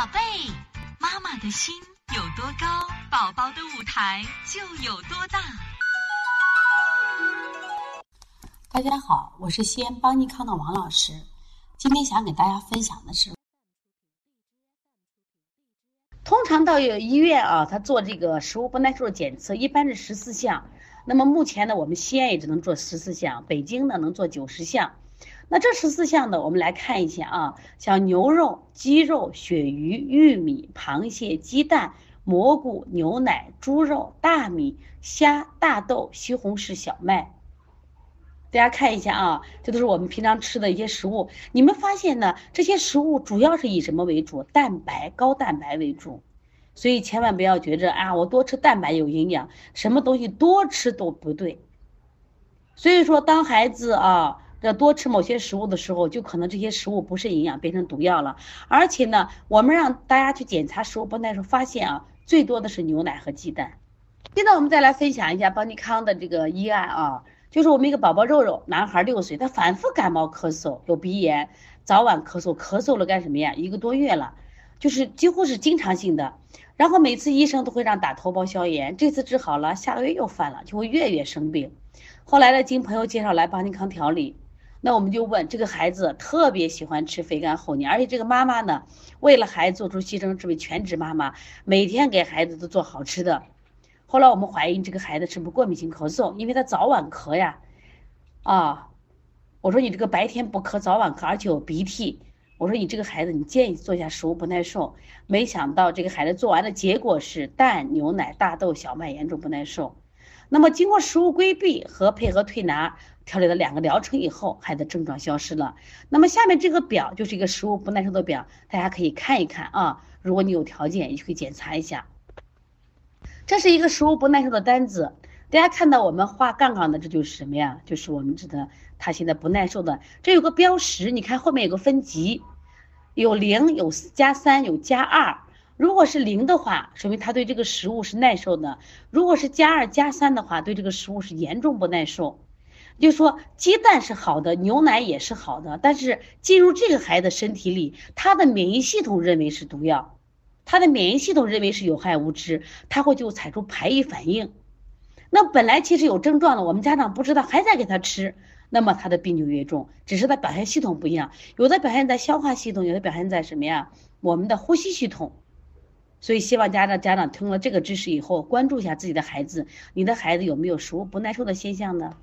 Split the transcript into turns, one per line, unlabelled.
宝贝，妈妈的心有多高，宝宝的舞台就有多大。
大家好，我是西安邦尼康的王老师。今天想给大家分享的是，通常到有医院啊，他做这个食物不耐受检测，一般是十四项。那么目前呢，我们西安也只能做十四项，北京呢能做九十项。那这十四项呢，我们来看一下啊，像牛肉、鸡肉、鳕鱼、玉米、螃蟹、鸡蛋、蘑菇、牛奶、猪肉、大米、虾、大豆、西红柿、小麦。大家看一下啊，这都是我们平常吃的一些食物。你们发现呢，这些食物主要是以什么为主？蛋白、高蛋白为主。所以千万不要觉着啊，我多吃蛋白有营养，什么东西多吃都不对。所以说，当孩子啊。要多吃某些食物的时候，就可能这些食物不是营养，变成毒药了。而且呢，我们让大家去检查食物不耐受，发现啊，最多的是牛奶和鸡蛋。现在我们再来分享一下邦尼康的这个医案啊，就是我们一个宝宝肉肉，男孩六岁，他反复感冒咳嗽，有鼻炎，早晚咳嗽，咳嗽了干什么呀？一个多月了，就是几乎是经常性的。然后每次医生都会让打头孢消炎，这次治好了，下个月又犯了，就会月月生病。后来呢，经朋友介绍来邦尼康调理。那我们就问这个孩子特别喜欢吃肥甘厚腻，而且这个妈妈呢，为了孩子做出牺牲，这位全职妈妈每天给孩子都做好吃的。后来我们怀疑这个孩子是不是过敏性咳嗽，因为他早晚咳呀。啊，我说你这个白天不咳，早晚咳，而且有鼻涕。我说你这个孩子，你建议做一下食物不耐受。没想到这个孩子做完的结果是蛋、牛奶、大豆、小麦严重不耐受。那么经过食物规避和配合推拿。调理了两个疗程以后，孩子症状消失了。那么下面这个表就是一个食物不耐受的表，大家可以看一看啊。如果你有条件，也可以检查一下。这是一个食物不耐受的单子，大家看到我们画杠杠的，这就是什么呀？就是我们指的他现在不耐受的。这有个标识，你看后面有个分级，有零、有加三、有加二。如果是零的话，说明他对这个食物是耐受的；如果是加二、加三的话，对这个食物是严重不耐受。就说鸡蛋是好的，牛奶也是好的，但是进入这个孩子身体里，他的免疫系统认为是毒药，他的免疫系统认为是有害物质，他会就产出排异反应。那本来其实有症状的，我们家长不知道，还在给他吃，那么他的病就越重。只是他表现系统不一样，有的表现在消化系统，有的表现在什么呀？我们的呼吸系统。所以希望家长家长听了这个知识以后，关注一下自己的孩子，你的孩子有没有食物不耐受的现象呢？